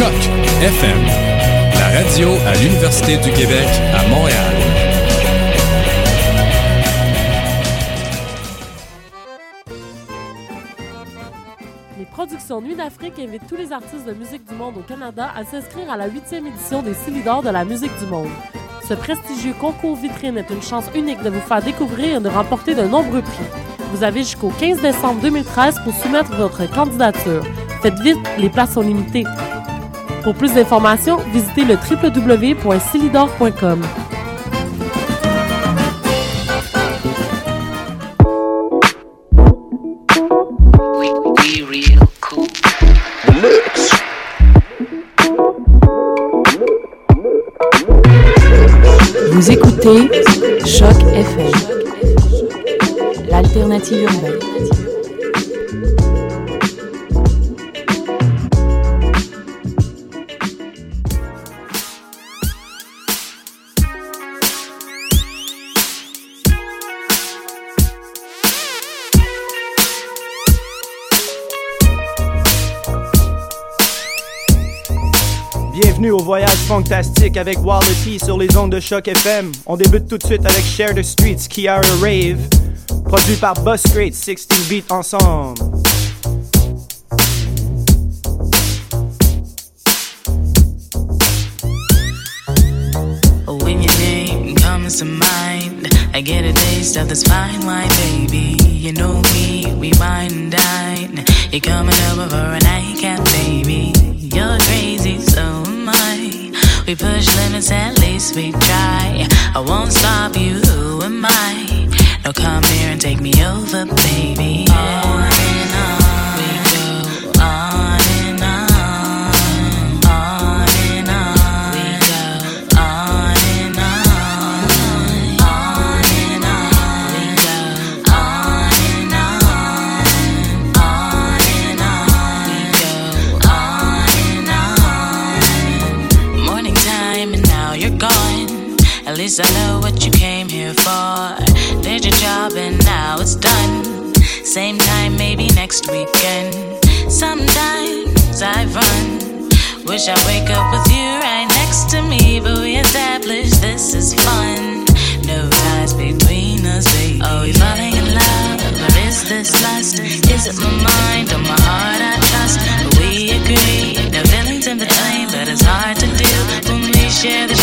Choc FM, la radio à l'Université du Québec à Montréal. Les productions Nuit d'Afrique invitent tous les artistes de musique du monde au Canada à s'inscrire à la huitième édition des Silidor de la musique du monde. Ce prestigieux concours vitrine est une chance unique de vous faire découvrir et de remporter de nombreux prix. Vous avez jusqu'au 15 décembre 2013 pour soumettre votre candidature. Faites vite, les places sont limitées. Pour plus d'informations, visitez le www.silidor.com. Vous écoutez Choc FM, l'alternative urbaine. Fantastique avec Wallity sur les ondes de CHOQ FM. On débute tout de suite avec Share the Streets, Kiara Rave, produit par Bus Great, 16 beats ensemble. Oh, when your name comes to mind, I get a taste of this fine wine, baby. You know me, we wine and dine. You're coming over for a nightcap, baby. We push limits, at least we try. I won't stop you, who am I? Now come here and take me over, baby. Oh, On and least I know what you came here for. Did your job and now it's done. Same time, maybe next weekend. Sometimes I run. Wish I wake up with you right next to me, but we established this is fun. No ties between us, baby. Oh, Are we falling in love, or is this lust? Is it my mind or my heart I trust? We agree, no feelings in between, but it's hard to do when we share the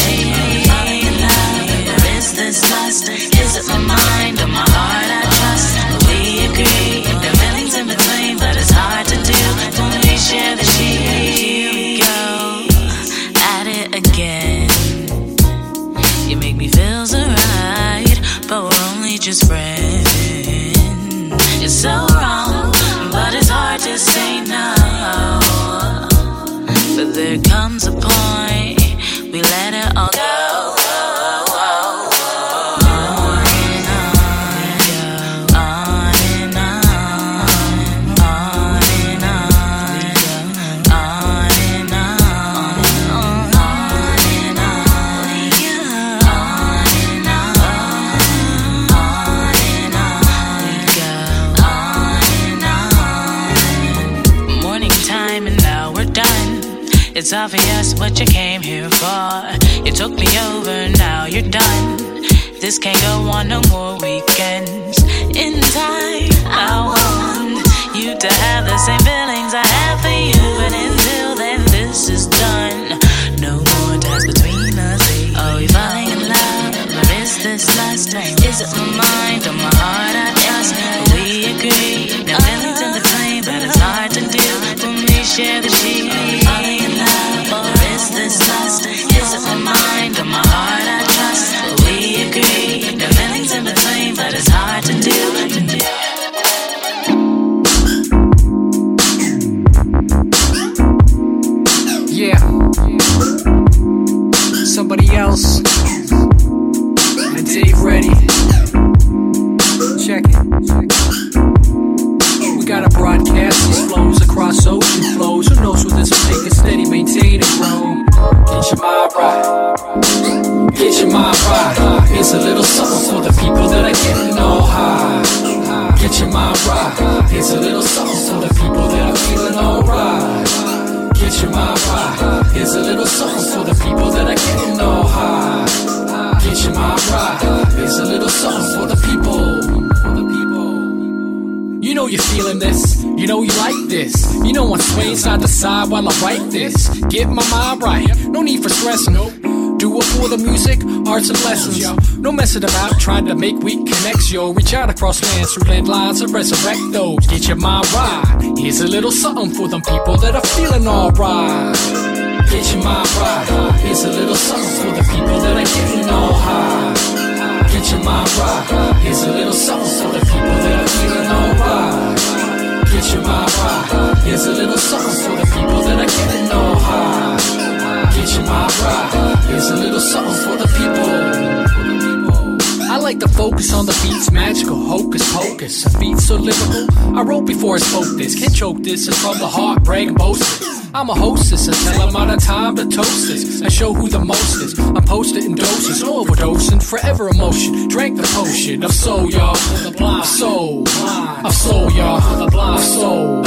Is it my mind or my heart I trust? We agree, no feelings in between, but it's hard to do when we share the sheet. Here we go, at it again. You make me feel so right, but we're only just friends. You're so wrong, but it's hard to say no. But there comes a point It's obvious what you came here for. You took me over, now you're done. This can't go on no more weekends. In time, I want you to have the same feelings I have for you. But until then, this is done. No more ties between us. Oh, are we falling in love? Or is this lust? Is it my mind or my heart I trust? We agree, no feelings in between, but it's hard to do when we share the sheet. I trust? We agree, no feelings in between, but it's hard to do. Yeah. Somebody else. And Dave ready. Check it. We gotta broadcast these flows across ocean flows. Who knows what this will take steady, maintain and grow. Get your mind right. Get your mind right. It's a little something for the people that are getting all high. Get your mind right. It's a little something for the people that are feeling alright. Get your mind right. It's a little something for the people that are getting all high. Get your mind right. It's a little something for the people. You know you're feeling this. You know you like this. You know I'm swaying side to side while I write this. Get my mind right. No need for stress. Nope. Do it for the music, arts and lessons, yo. No messing about trying to make weak connects, yo. Reach out across lands through landlines and resurrect those. Get your mind right. Here's a little something for them people that are feeling alright. Get your mind right. Here's a little something for the people that are getting all high. Get your mind right. Here's a little something for the people that are feeling alright. Get your mind right. Here's a little something for the people that are getting all high. Your mind right. Here's a little something for the people. I like to focus on the beats, magical, hocus pocus. A beat so lyrical. I wrote before I spoke this. Can't choke this. It's from the heart, brag. I'm a hostess until I'm out of time to toast this. I show who the most is. I'm posted in doses, overdosing, forever emotion. Drank the potion of soul, y'all. Of soul, of soul, y'all. Of soul,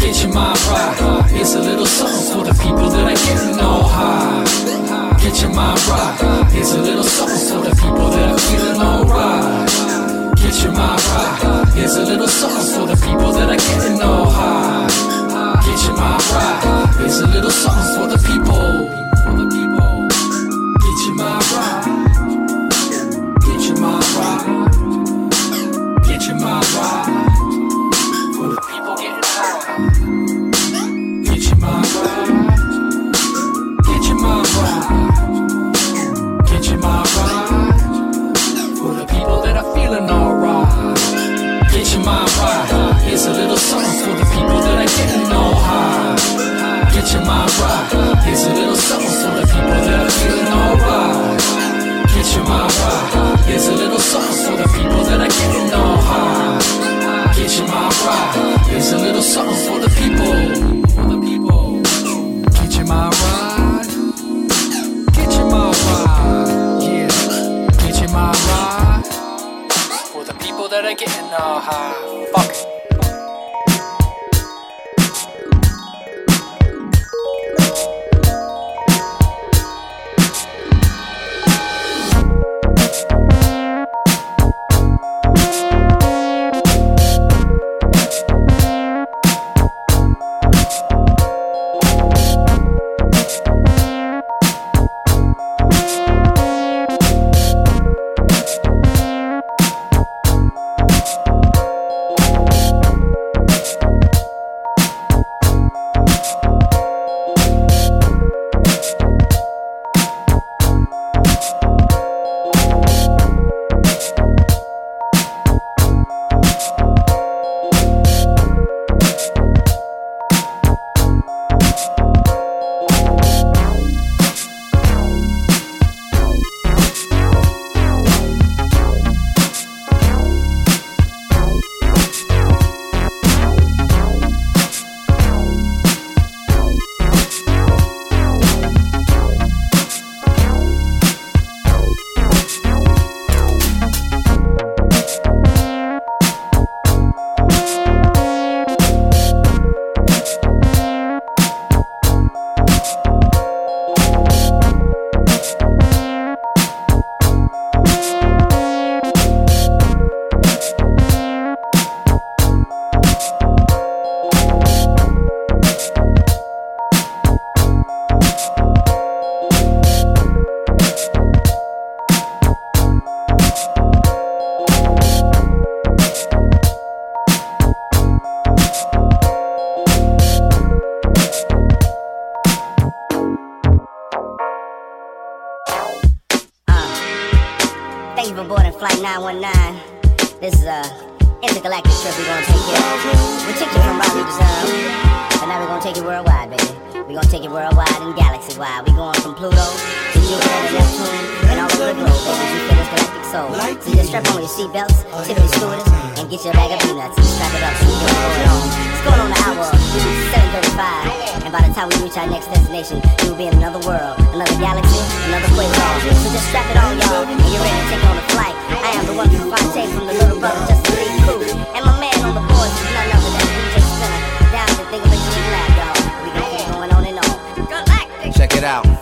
Get your mind right. It's a little something for the people that are getting all high. Get your mind right. Here's a little something for the people that are feeling alright. Get your mind right. Here's a little something for the people that are getting all high. Get your mind right. Here's a little something for the people. Get your mind right. Get your mind right. Get your mind right. For the people getting high. Something for the people that are getting all high. Get your mind right. Here's a little something for the people. For the people. Get your mind right. Get your mind right. Yeah. Get your mind right. For the people that are getting all high. Fuck 919. This is a intergalactic trip we're gonna take you. We took you from Raleigh to Zone, but now we're gonna take you worldwide, baby. We're gonna take you worldwide and galaxy wide. We're going from Pluto to Jupiter to Neptune and all over the globe, baby. You feel this galactic soul. So just strap on your seatbelts, tip your stewardess, and get your bag of peanuts strap it up so you what's going on. It's going on the hour 735, and by the time we reach our next destination, we will be in another world, another galaxy, another quasar. So just strap it on, y'all, and get ready to take on a flight from the little brother just to be cool. And my man on the is none other than DJ Down to think of a G-Lab, y'all. We got going on and on. Check it out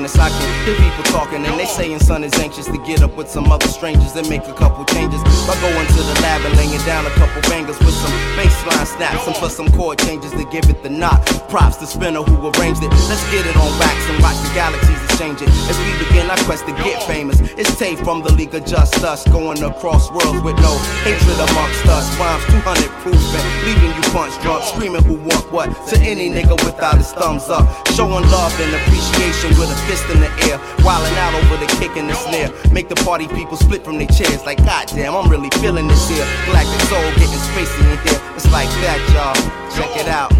heinous. I can hear people talking and they saying son is anxious to get up with some other strangers and make a couple changes. By going to the lab and laying down a couple bangers with some baseline snaps and plus some chord changes to give it the knock. Props to Spinner who arranged it. Let's get it on wax and watch the galaxies exchange it. As we begin our quest to get famous, it's Tay from the League of Just Us going across worlds with no hatred amongst us. Rhymes 200 proof and leaving you punch drunk, screaming who want what to any nigga without his thumbs up. Showing love and appreciation with a fist in the air, wilding out over the kick and the snare. Make the party people split from their chairs like, goddamn, I'm really feeling this here. Galactic soul getting spacey in here. It's like that, y'all. Check it out.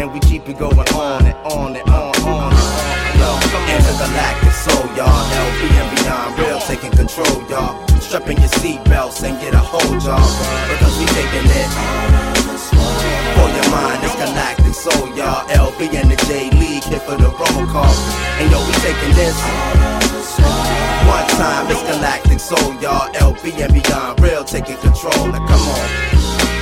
And we keep it going on and on and on and on. Intergalactic soul, y'all. LB and beyond real, taking control, y'all. Strapping your seatbelts and get a hold, y'all. Because we taking it. For your mind, it's galactic soul, y'all. LB and the J for the roll call. And yo, we taking this. One time, it's galactic soul, y'all. LB and beyond real, taking control. Now come on.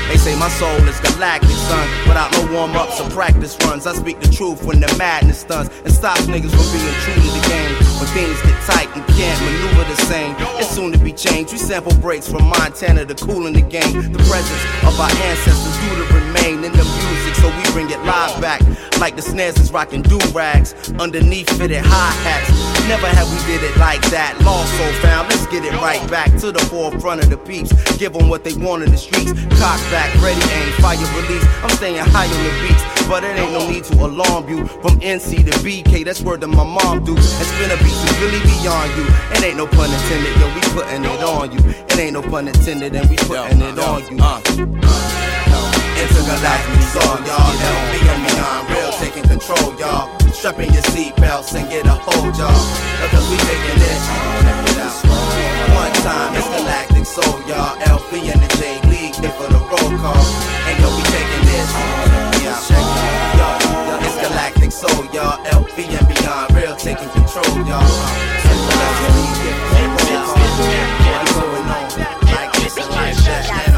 They say my soul is galactic, son. Without no warm ups or practice runs, I speak the truth when the madness stuns and stops niggas from being true to the game. When things get tight and can't maneuver the same, it's soon to be changed. We sample breaks from Montana to cool in the game. The presence of our ancestors do to remain in the music, so we bring it live back. Like the snares is rocking do rags underneath fitted hi hats. Never have we did it like that. Lost so found, let's get it right back to the forefront of the peeps. Give them what they want in the streets. Cock back, ready, aim, fire, release. I'm staying high on the beats, but it ain't no need to alarm you. From NC to BK, that's word that my mom do. And spin a beats is really beyond you. It ain't no pun intended, yo, we putting it on you. It ain't no pun intended, and we putting it on you. Uh, Intergalactic soul, y'all. LB and beyond real, taking control, y'all. Strapping your seatbelts and get a hold, y'all. Because we taking it. Check it out. One time, it's galactic soul, y'all. LB and the J League here for the roll call. And yo, we taking this. Yeah, check it. Yo, yo, it's galactic soul, y'all. LB and beyond real, taking control, y'all. For the roll call. What's going on? Like this and like that,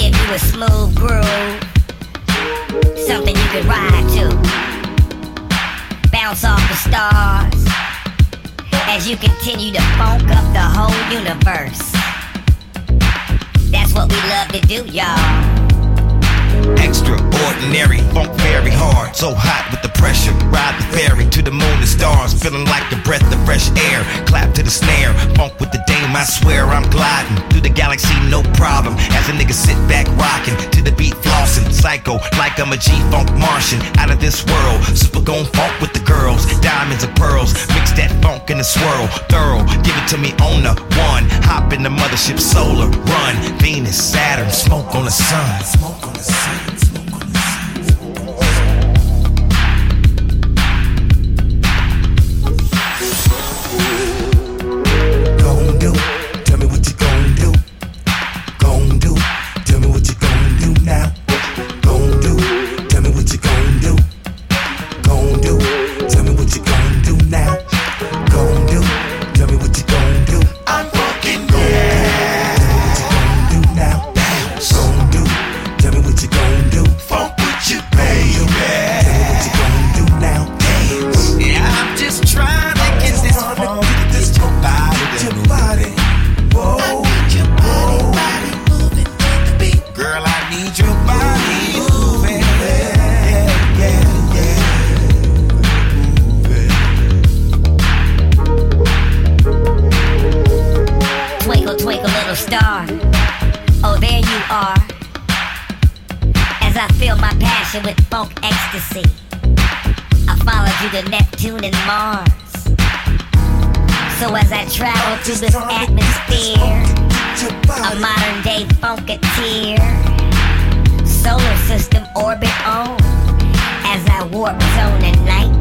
give you a smooth groove, something you can ride to. Bounce off the stars as you continue to funk up the whole universe. That's what we love to do, y'all. Extraordinary, funk very hard, so hot with the pressure. Ride the ferry to the moon and stars, feeling like the breath of fresh air. Clap to the snare, funk with the dame. I swear I'm gliding through the galaxy, no problem. As a nigga sit back rocking to the beat, flossing, psycho like I'm a G-funk Martian, out of this world. Super gon' funk with the girls, diamonds and pearls. Mix that funk in the swirl, thorough. Give it to me on the one. Hop in the mothership, solar run. Venus, Saturn, smoke on the sun. Smoke on the sun. as I travel through this atmosphere. A modern day funketeer. Solar system orbit on as I warp zone and night.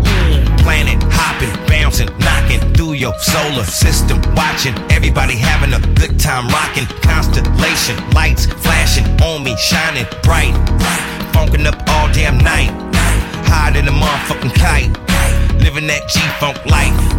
Planet hopping, bouncing, knocking through your solar system. Watching everybody having a good time rocking. Constellation lights flashing on me, shining bright. Funkin' up all damn night. High than a motherfucking kite. Living that G-Funk life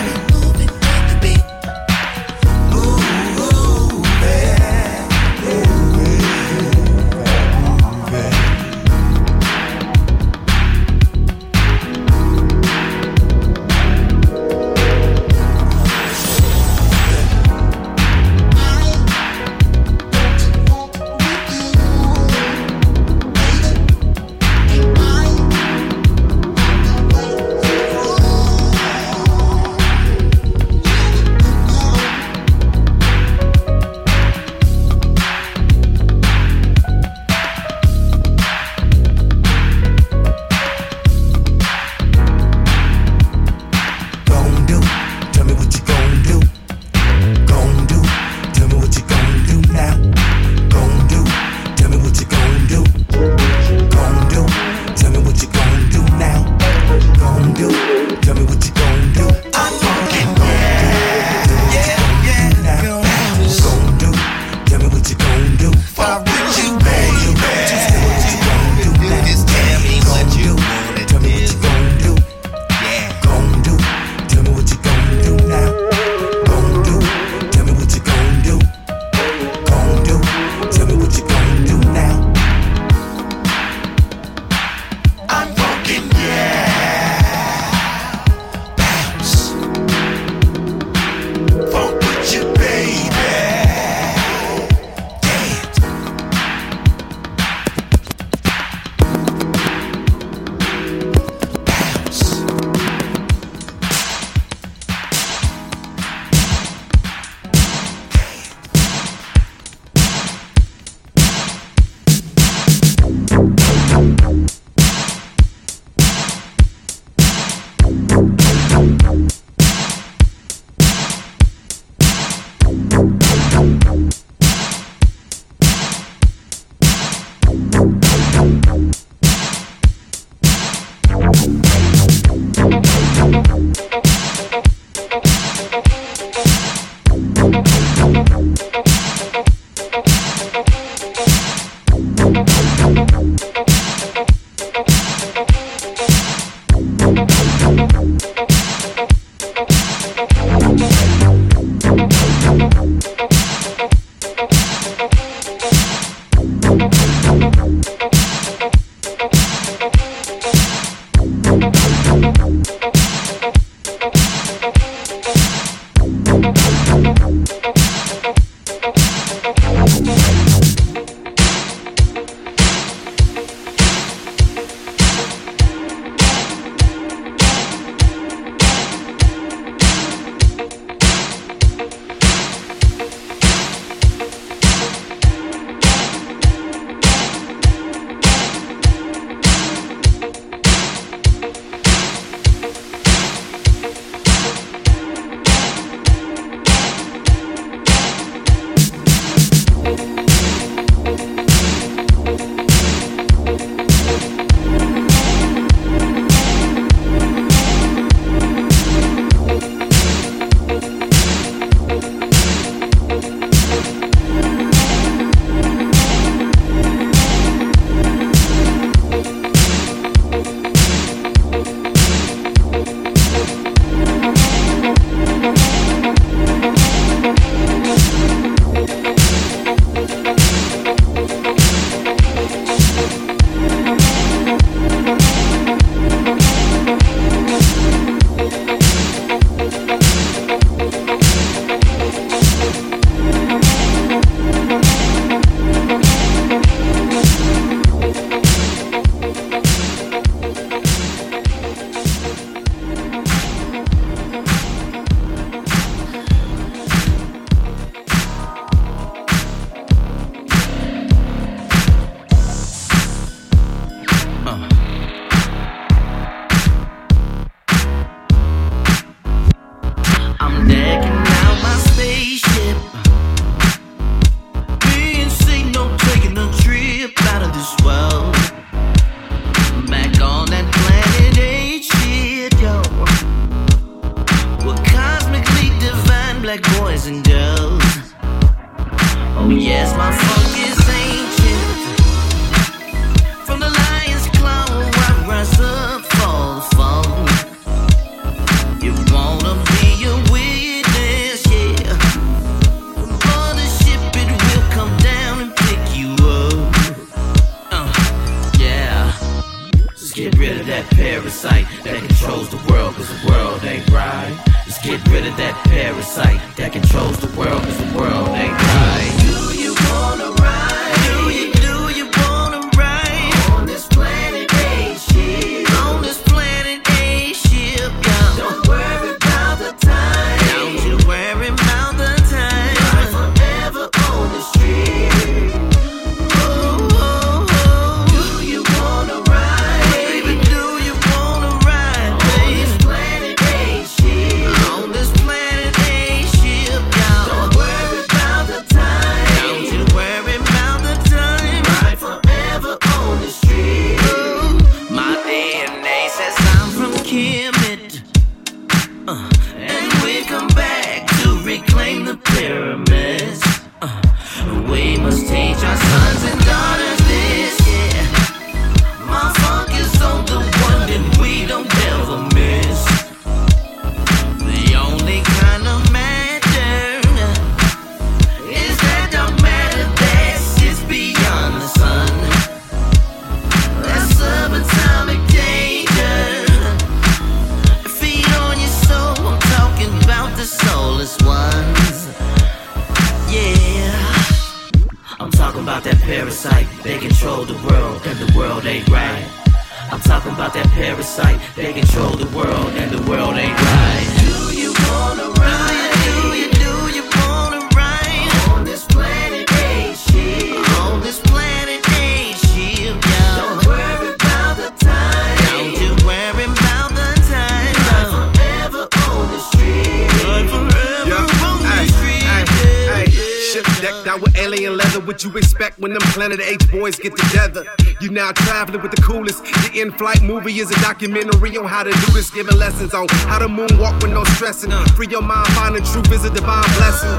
what you expect when them Planet H boys get together. You now traveling with the coolest. The in-flight movie is a documentary on how to do this, giving lessons on how to moonwalk with no stressing. Free your mind, find the truth is a divine blessing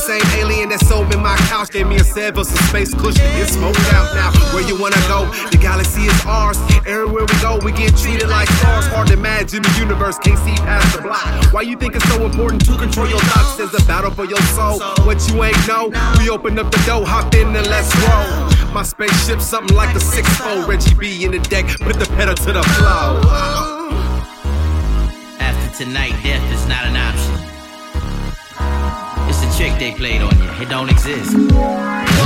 same alien that sold me my couch. Gave me a seven, some space cushion. It's smoked out now. Where you wanna go? The galaxy is ours. Everywhere we go, we get treated like stars. Hard to imagine the universe can't see past the block. Why you think it's so important to control your thoughts? There's a battle for your soul. What you ain't know, we open up the door, hop in and let's roll. My spaceship, something like a 6-4 Reggie B in the deck, put the pedal to the floor. After tonight, death is not an option chick they played on you. It don't exist.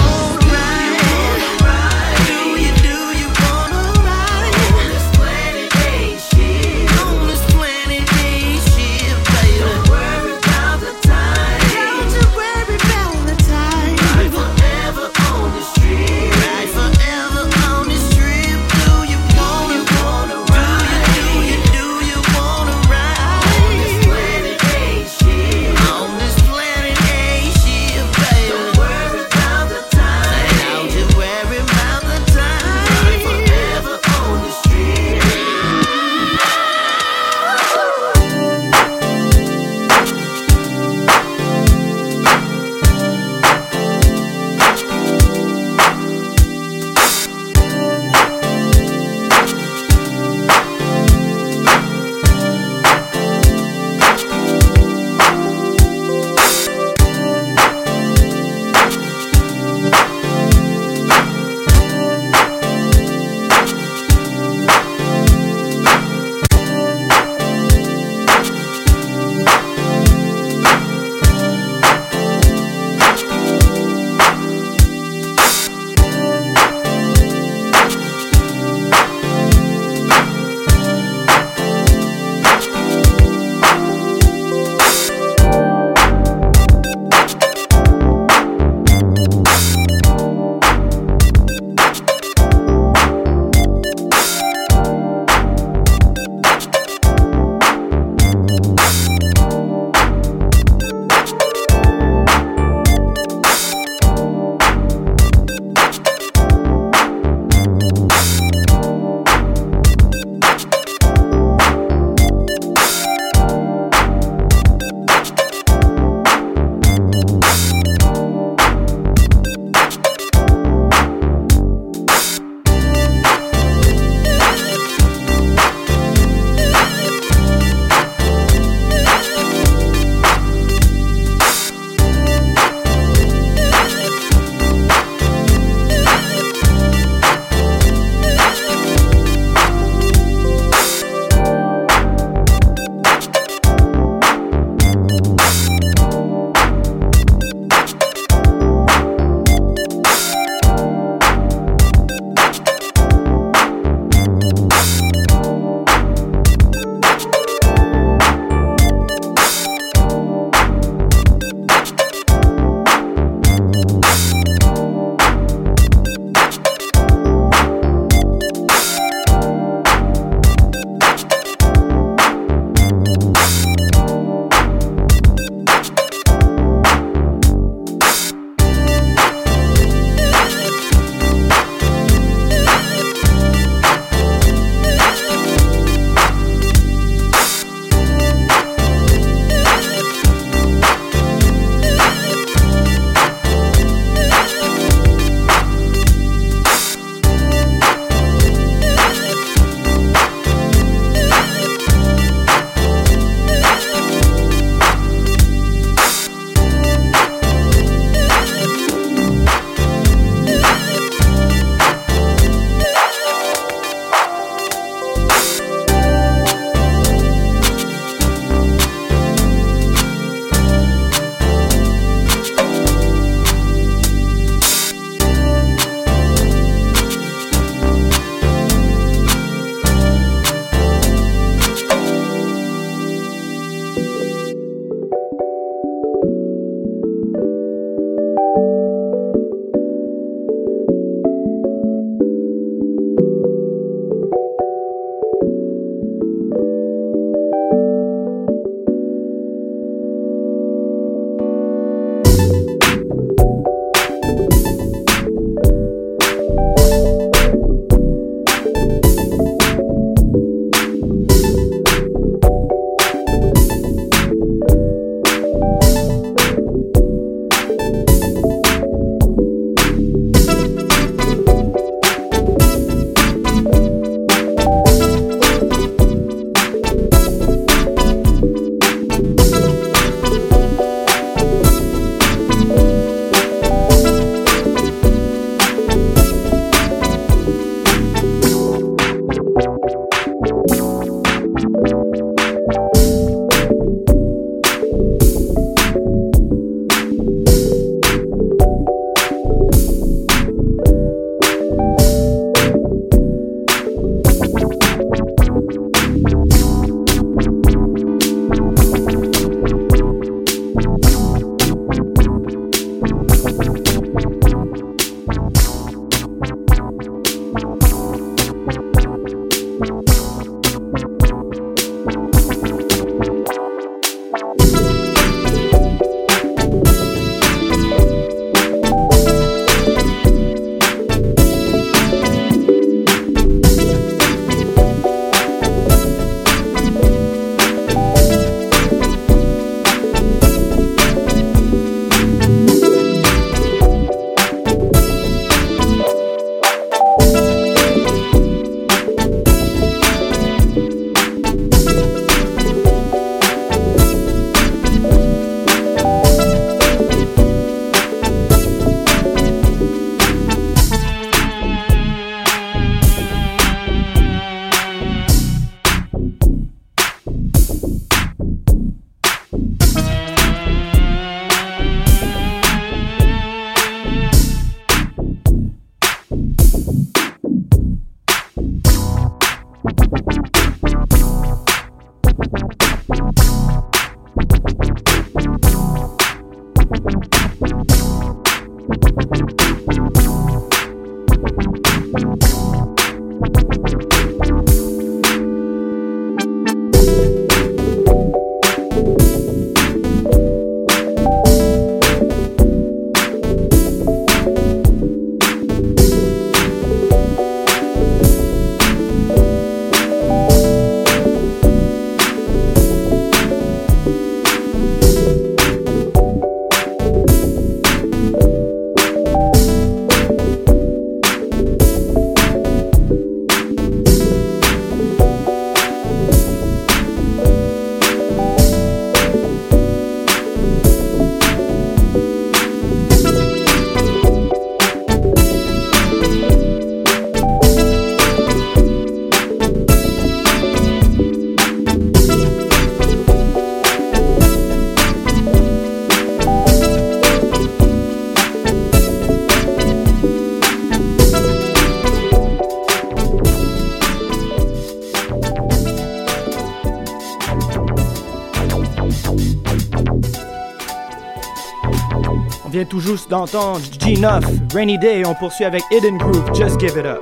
vient tout juste d'entendre G9, Rainy Day, on poursuit avec Hidden Groove, Just Give It Up.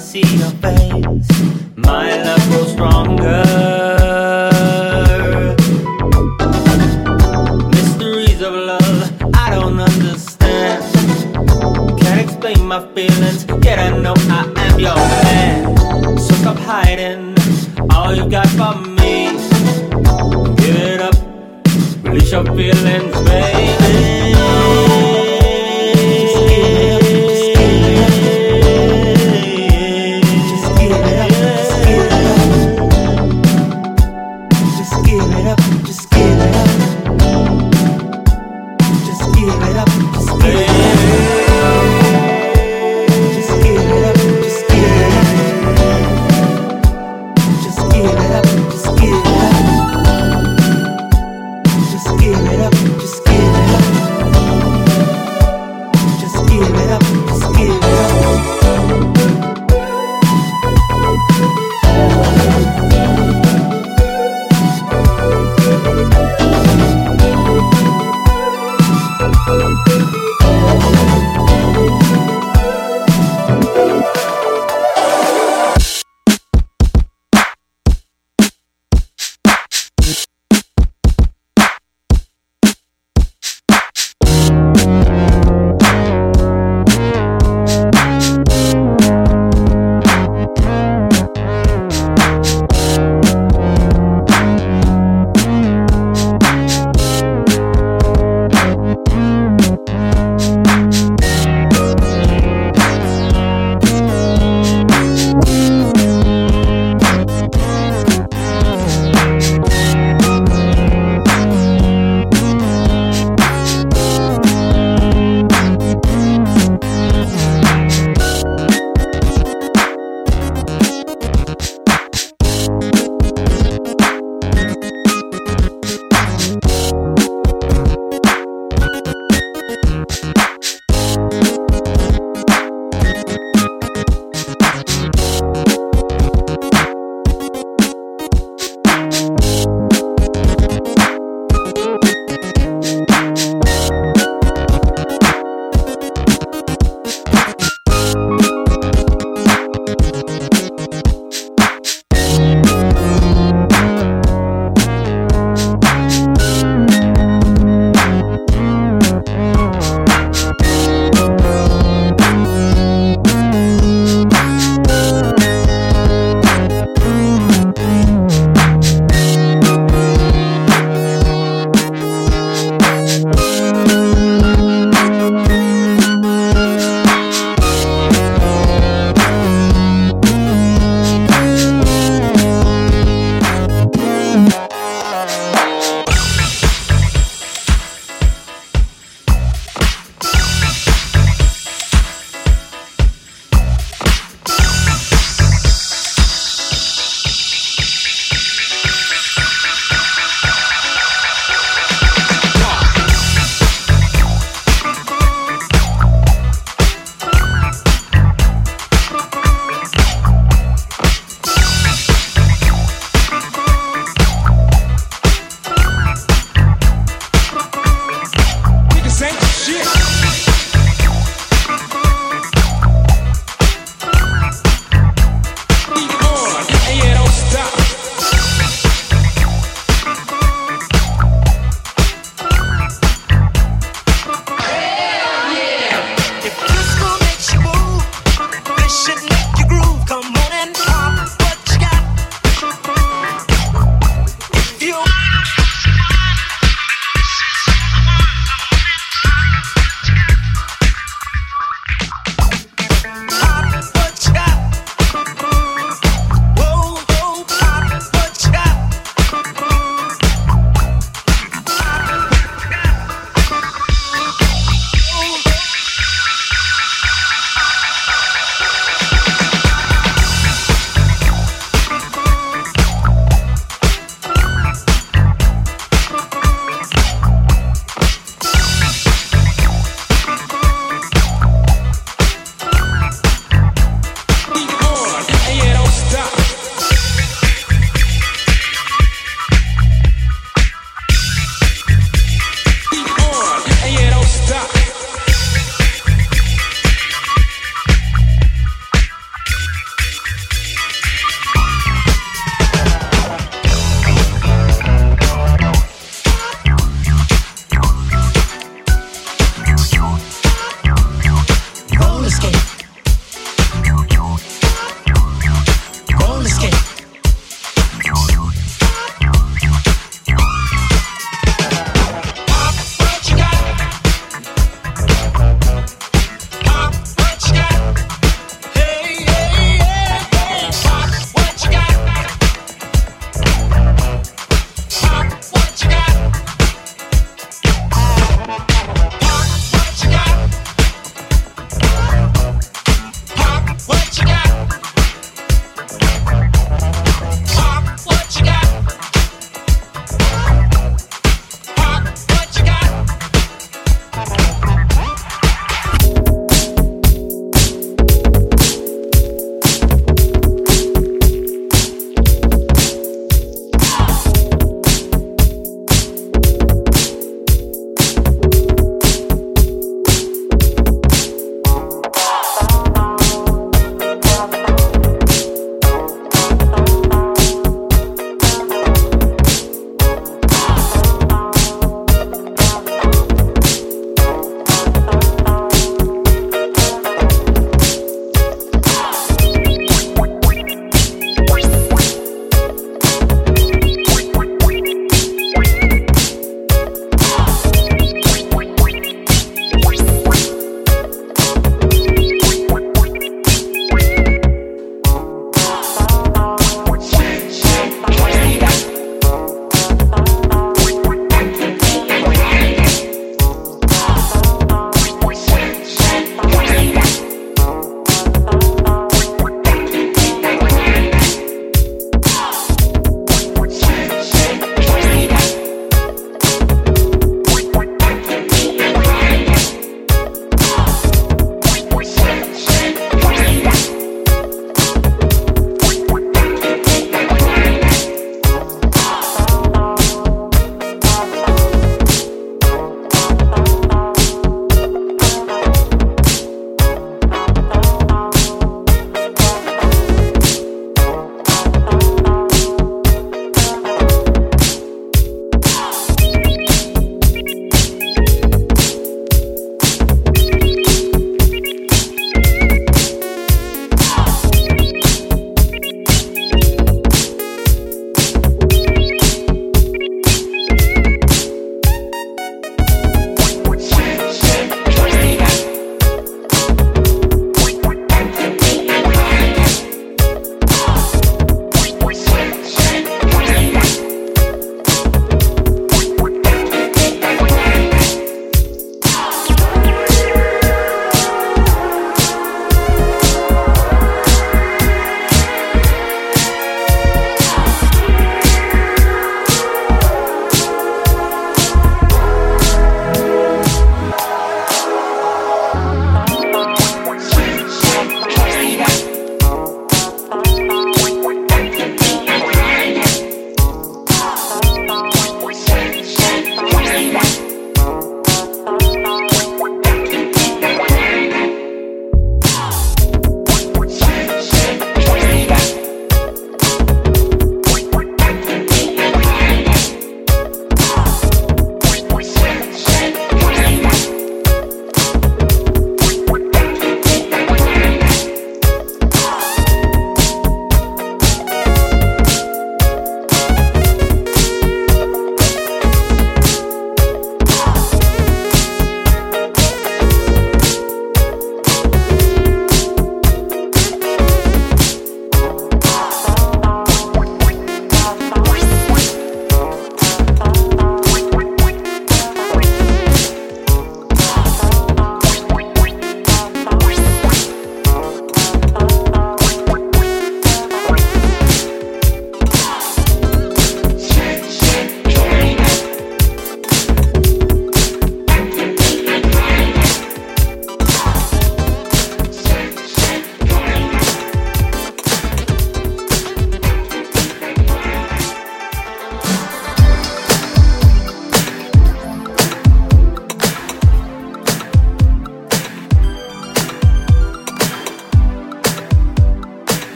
see your face, my love grows stronger.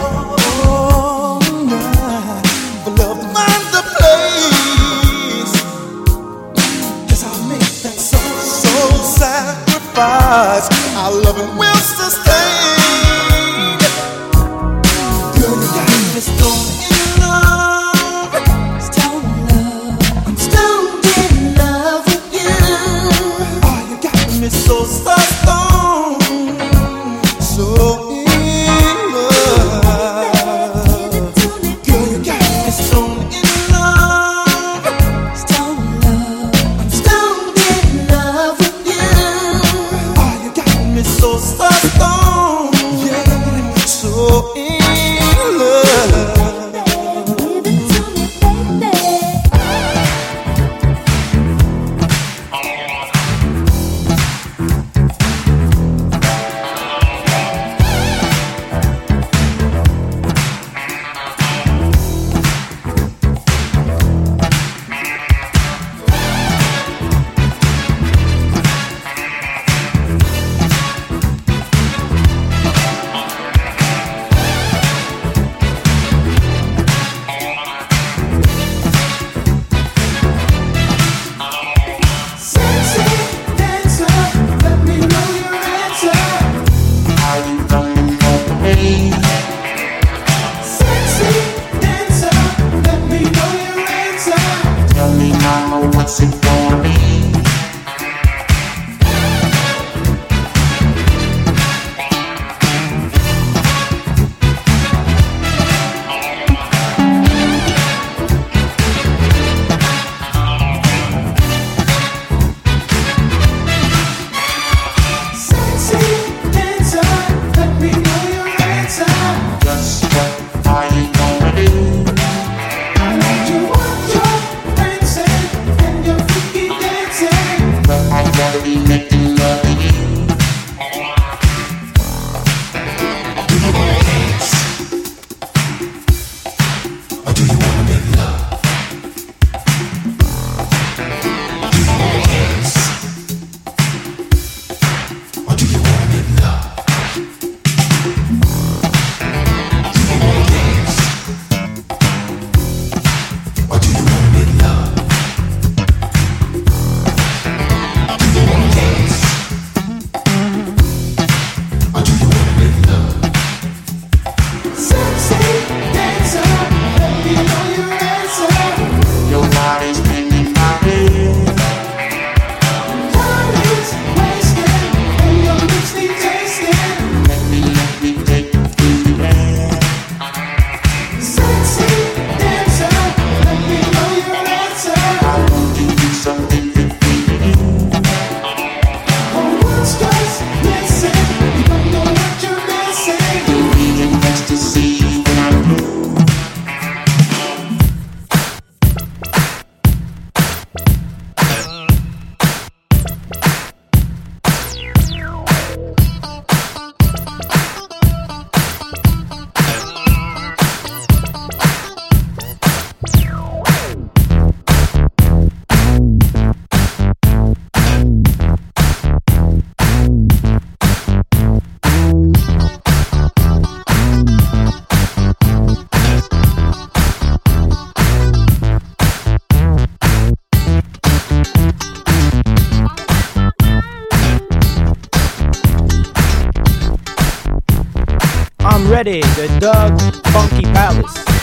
Oh. Ready, the Doug Funky Palace.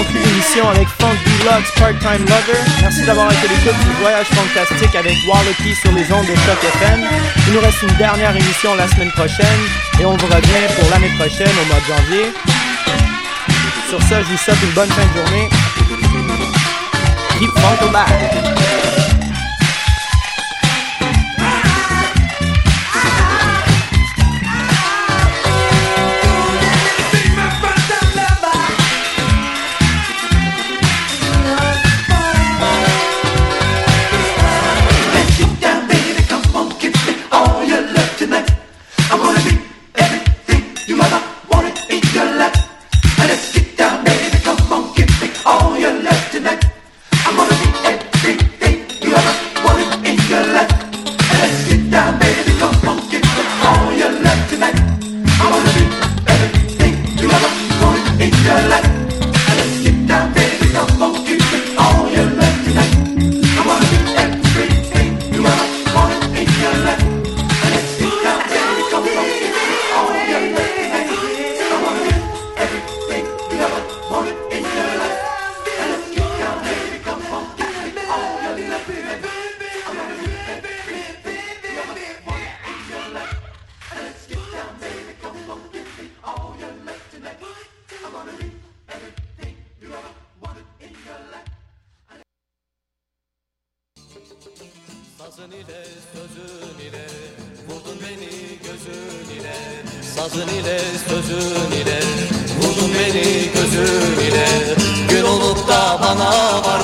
Émission avec Funk Deluxe Part-Time Lover. Merci d'avoir été l'écoute du voyage fantastique avec Wallopy sur les ondes de Choc FM. Il nous reste une dernière émission la semaine prochaine et on vous revient pour l'année prochaine au mois de janvier. Sur ça, je vous souhaite une bonne fin de journée. Keep funk alive.